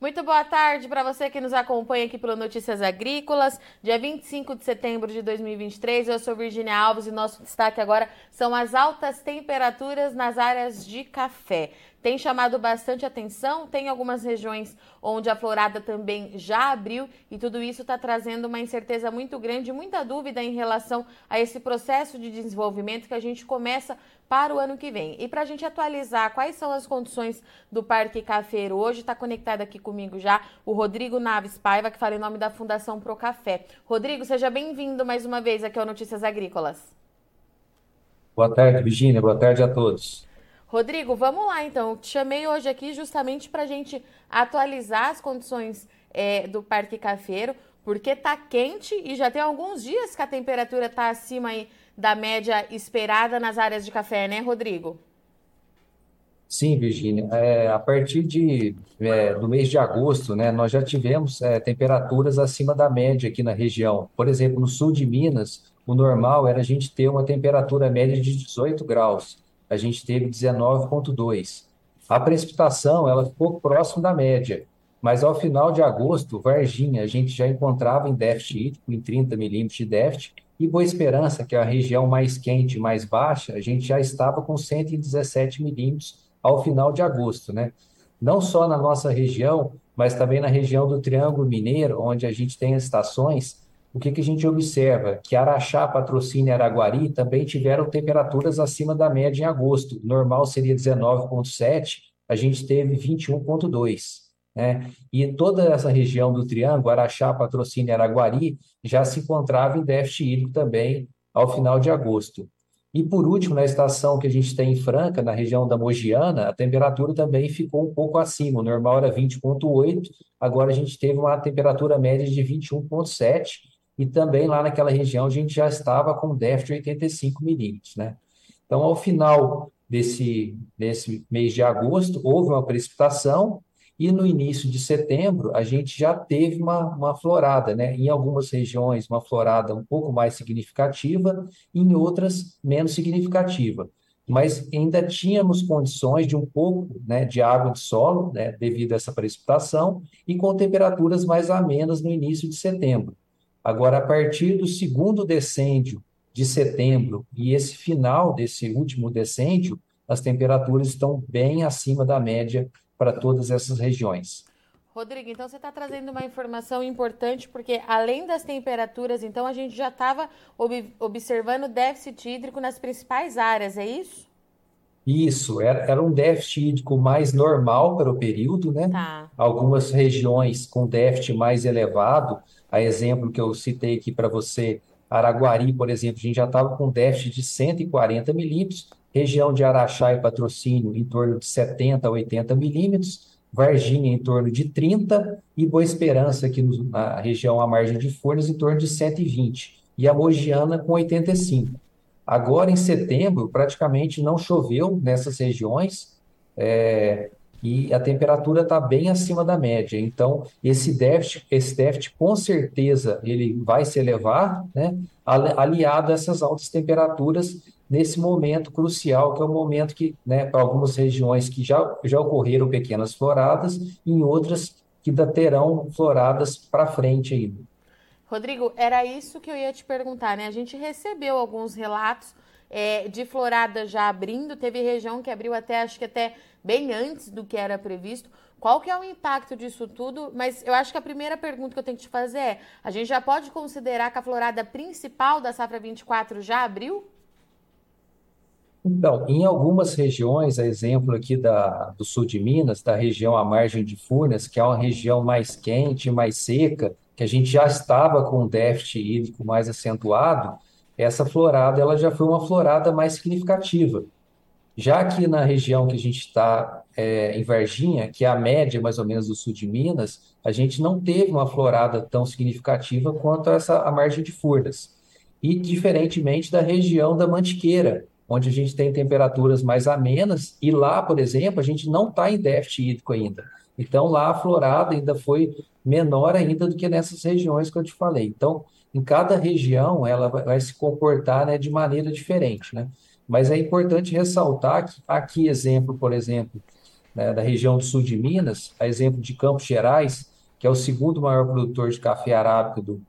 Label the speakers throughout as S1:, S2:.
S1: Muito boa tarde para você que nos acompanha aqui pelo Notícias Agrícolas, dia 25 de setembro de 2023. Eu sou Virginia Alves e nosso destaque agora são as altas temperaturas nas áreas de café tem chamado bastante atenção. Tem algumas regiões onde a florada também já abriu e tudo isso está trazendo uma incerteza muito grande, muita dúvida em relação a esse processo de desenvolvimento que a gente começa para o ano que vem. E para a gente atualizar quais são as condições do Parque Cafeiro, hoje está conectado aqui comigo já o Rodrigo Naves Paiva, que fala em nome da Fundação Pro Café. Rodrigo, seja bem-vindo mais uma vez aqui ao Notícias Agrícolas.
S2: Boa tarde, Virginia. Boa tarde a todos.
S1: Rodrigo, vamos lá então. Te chamei hoje aqui justamente para a gente atualizar as condições é, do Parque Cafeiro, porque tá quente e já tem alguns dias que a temperatura está acima da média esperada nas áreas de café, né, Rodrigo?
S2: Sim, Virginia. É, a partir de, é, do mês de agosto, né, nós já tivemos é, temperaturas acima da média aqui na região. Por exemplo, no sul de Minas, o normal era a gente ter uma temperatura média de 18 graus a gente teve 19,2. A precipitação ela ficou próximo da média, mas ao final de agosto, Varginha, a gente já encontrava em déficit hídrico, em 30 milímetros de déficit, e Boa Esperança, que é a região mais quente, mais baixa, a gente já estava com 117 milímetros ao final de agosto, né? Não só na nossa região, mas também na região do Triângulo Mineiro, onde a gente tem as estações, o que, que a gente observa? Que Araxá, Patrocínio e Araguari também tiveram temperaturas acima da média em agosto. Normal seria 19,7, a gente teve 21,2. Né? E toda essa região do Triângulo, Araxá, Patrocínio e Araguari, já se encontrava em déficit hídrico também ao final de agosto. E por último, na estação que a gente tem em Franca, na região da Mogiana, a temperatura também ficou um pouco acima. O normal era 20,8, agora a gente teve uma temperatura média de 21,7 e também lá naquela região a gente já estava com déficit de 85 milímetros, né? Então, ao final desse, desse mês de agosto, houve uma precipitação e no início de setembro a gente já teve uma, uma florada, né? Em algumas regiões, uma florada um pouco mais significativa, em outras, menos significativa. Mas ainda tínhamos condições de um pouco né, de água de solo, né, devido a essa precipitação, e com temperaturas mais amenas no início de setembro. Agora, a partir do segundo decêndio de setembro e esse final desse último decêndio, as temperaturas estão bem acima da média para todas essas regiões.
S1: Rodrigo, então você está trazendo uma informação importante, porque além das temperaturas, então a gente já estava ob observando déficit hídrico nas principais áreas, é isso?
S2: Isso, era, era um déficit hídrico mais normal para o período, né? Tá. Algumas regiões com déficit mais elevado, a exemplo que eu citei aqui para você, Araguari, por exemplo, a gente já estava com déficit de 140 milímetros, região de Araxá e Patrocínio em torno de 70 a 80 milímetros, Varginha em torno de 30 e Boa Esperança aqui no, na região à margem de Furnas em torno de 120 e a Mogiana com 85. Agora em setembro praticamente não choveu nessas regiões, é, e a temperatura está bem acima da média. Então, esse déficit, esse déficit com certeza ele vai se elevar, né, aliado a essas altas temperaturas nesse momento crucial, que é o momento que, né, para algumas regiões que já, já ocorreram pequenas floradas, em outras que ainda terão floradas para frente ainda.
S1: Rodrigo, era isso que eu ia te perguntar, né? A gente recebeu alguns relatos é, de florada já abrindo, teve região que abriu até, acho que até bem antes do que era previsto. Qual que é o impacto disso tudo? Mas eu acho que a primeira pergunta que eu tenho que te fazer é: a gente já pode considerar que a florada principal da safra 24 já abriu?
S2: Então, em algumas regiões, a exemplo aqui da, do sul de Minas, da região à margem de Furnas, que é uma região mais quente, mais seca, que a gente já estava com um déficit hídrico mais acentuado, essa florada ela já foi uma florada mais significativa. Já aqui na região que a gente está, é, em Varginha, que é a média mais ou menos do sul de Minas, a gente não teve uma florada tão significativa quanto essa a margem de Furnas. E diferentemente da região da Mantiqueira, onde a gente tem temperaturas mais amenas, e lá, por exemplo, a gente não está em déficit hídrico ainda. Então, lá a florada ainda foi menor ainda do que nessas regiões que eu te falei. Então, em cada região, ela vai se comportar né, de maneira diferente, né? Mas é importante ressaltar que aqui, exemplo, por exemplo, né, da região do sul de Minas, a exemplo de Campos Gerais, que é o segundo maior produtor de café arábica do,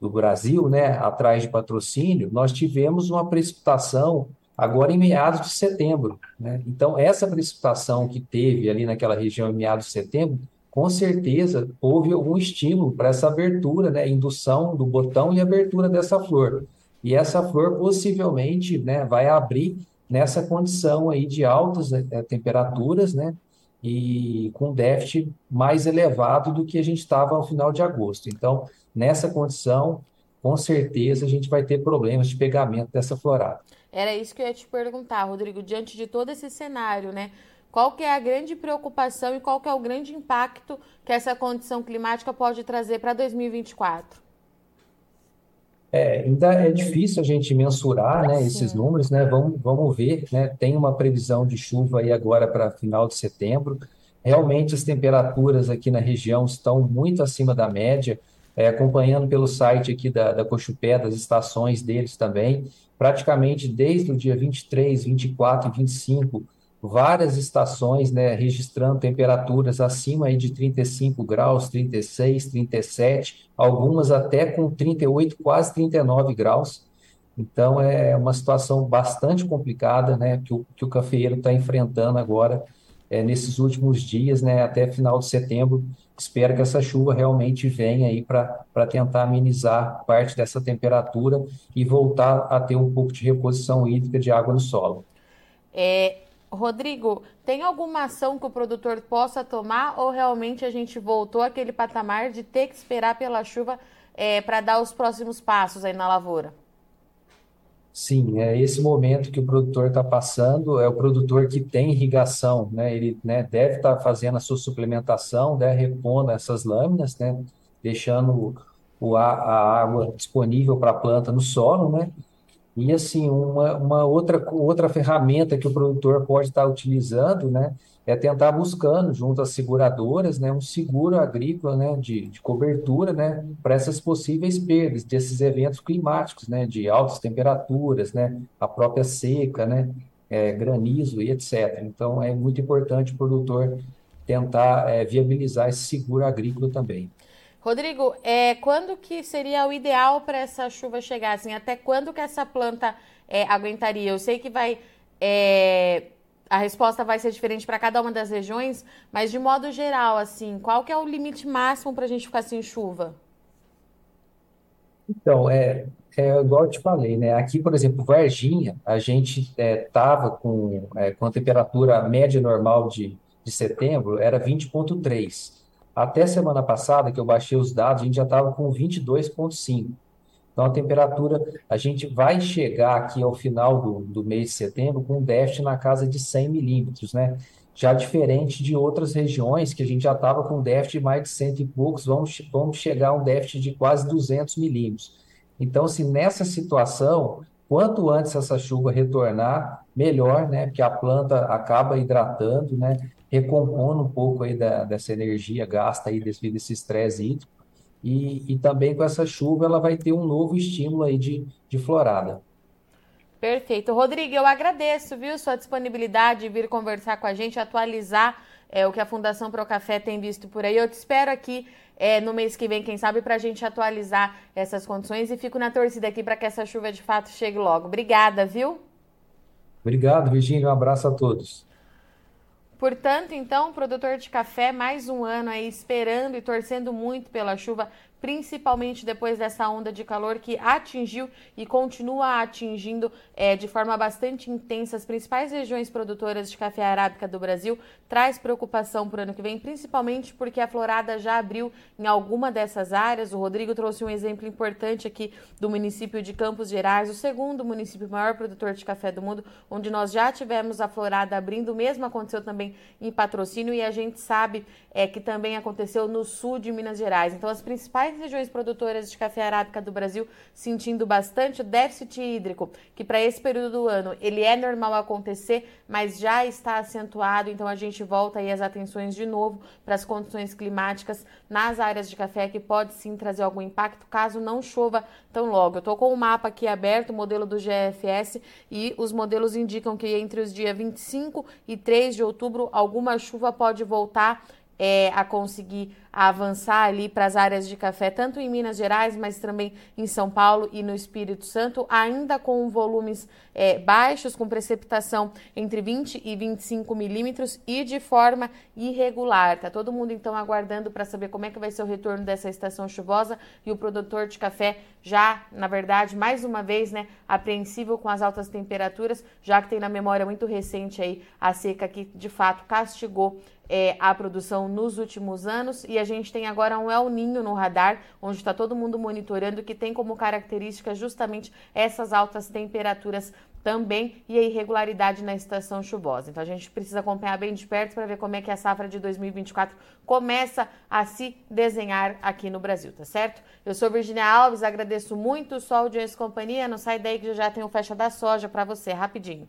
S2: do Brasil, né, atrás de patrocínio, nós tivemos uma precipitação agora em meados de setembro. Né? Então, essa precipitação que teve ali naquela região em meados de setembro, com certeza houve algum estímulo para essa abertura, né, indução do botão e abertura dessa flor. E essa flor possivelmente né, vai abrir nessa condição aí de altas é, temperaturas, né, e com déficit mais elevado do que a gente estava no final de agosto. Então, nessa condição, com certeza a gente vai ter problemas de pegamento dessa florada.
S1: Era isso que eu ia te perguntar, Rodrigo, diante de todo esse cenário, né? Qual que é a grande preocupação e qual que é o grande impacto que essa condição climática pode trazer para 2024?
S2: É, ainda é difícil a gente mensurar, né, esses números, né? Vamos, vamos ver, né? Tem uma previsão de chuva aí agora para final de setembro. Realmente as temperaturas aqui na região estão muito acima da média, é, acompanhando pelo site aqui da, da Cochupé, das estações deles também, praticamente desde o dia 23, 24 e 25, várias estações, né, registrando temperaturas acima de 35 graus, 36, 37, algumas até com 38, quase 39 graus. Então é uma situação bastante complicada, né, que o, que o cafeeiro está enfrentando agora é, nesses últimos dias, né, até final de setembro. Espero que essa chuva realmente venha aí para tentar amenizar parte dessa temperatura e voltar a ter um pouco de reposição hídrica de água no solo.
S1: É, Rodrigo, tem alguma ação que o produtor possa tomar ou realmente a gente voltou àquele patamar de ter que esperar pela chuva é, para dar os próximos passos aí na lavoura?
S2: Sim, é esse momento que o produtor está passando, é o produtor que tem irrigação, né? Ele, né, deve estar tá fazendo a sua suplementação, né, repondo essas lâminas, né, deixando o, a, a água disponível para a planta no solo, né? E assim, uma, uma outra, outra ferramenta que o produtor pode estar utilizando, né, é tentar buscando junto às seguradoras, né, um seguro agrícola, né, de, de cobertura, né, para essas possíveis perdas desses eventos climáticos, né, de altas temperaturas, né, a própria seca, né, é, granizo e etc. Então, é muito importante o produtor tentar é, viabilizar esse seguro agrícola também.
S1: Rodrigo, é, quando que seria o ideal para essa chuva chegar? Assim, até quando que essa planta é, aguentaria? Eu sei que vai. É, a resposta vai ser diferente para cada uma das regiões, mas de modo geral, assim, qual que é o limite máximo para a gente ficar sem chuva?
S2: Então, é, é igual eu te falei, né? Aqui, por exemplo, Varginha, a gente estava é, com, é, com a temperatura média normal de, de setembro, era 20,3. Até semana passada, que eu baixei os dados, a gente já estava com 22,5. Então, a temperatura, a gente vai chegar aqui ao final do, do mês de setembro com um déficit na casa de 100 milímetros, né? Já diferente de outras regiões que a gente já estava com déficit de mais de cento e poucos, vamos, vamos chegar a um déficit de quase 200 milímetros. Então, se nessa situação, quanto antes essa chuva retornar, melhor, né? Porque a planta acaba hidratando, né? Recompondo um pouco aí da, dessa energia gasta aí devido a esse estresse hídrico. E, e também com essa chuva ela vai ter um novo estímulo aí de, de florada.
S1: Perfeito. Rodrigo, eu agradeço, viu, sua disponibilidade de vir conversar com a gente, atualizar é, o que a Fundação Procafé tem visto por aí. Eu te espero aqui é, no mês que vem, quem sabe, para a gente atualizar essas condições e fico na torcida aqui para que essa chuva de fato chegue logo. Obrigada, viu?
S2: Obrigado, Virginia. Um abraço a todos.
S1: Portanto, então, produtor de café, mais um ano aí esperando e torcendo muito pela chuva, principalmente depois dessa onda de calor que atingiu e continua atingindo é, de forma bastante intensa as principais regiões produtoras de café arábica do Brasil, traz preocupação para o ano que vem, principalmente porque a florada já abriu em alguma dessas áreas. O Rodrigo trouxe um exemplo importante aqui do município de Campos Gerais, o segundo município maior produtor de café do mundo, onde nós já tivemos a florada abrindo. O mesmo aconteceu também em patrocínio e a gente sabe é, que também aconteceu no sul de Minas Gerais. Então, as principais principais regiões produtoras de café arábica do Brasil sentindo bastante déficit hídrico, que para esse período do ano ele é normal acontecer, mas já está acentuado, então a gente volta aí as atenções de novo para as condições climáticas nas áreas de café que pode sim trazer algum impacto caso não chova tão logo. Eu estou com o mapa aqui aberto, o modelo do GFS, e os modelos indicam que entre os dias 25 e 3 de outubro alguma chuva pode voltar é, a conseguir avançar ali para as áreas de café, tanto em Minas Gerais, mas também em São Paulo e no Espírito Santo, ainda com volumes é, baixos, com precipitação entre 20 e 25 milímetros e de forma irregular. Tá todo mundo então aguardando para saber como é que vai ser o retorno dessa estação chuvosa e o produtor de café já, na verdade, mais uma vez, né, apreensivo com as altas temperaturas, já que tem na memória muito recente aí a seca que de fato castigou é, a produção nos últimos anos e a gente tem agora um El Ninho no radar, onde está todo mundo monitorando, que tem como característica justamente essas altas temperaturas também e a irregularidade na estação chuvosa. Então a gente precisa acompanhar bem de perto para ver como é que a safra de 2024 começa a se desenhar aqui no Brasil, tá certo? Eu sou Virginia Alves, agradeço muito sua audiência e companhia. Não sai daí que já tem o fecha da soja para você, rapidinho.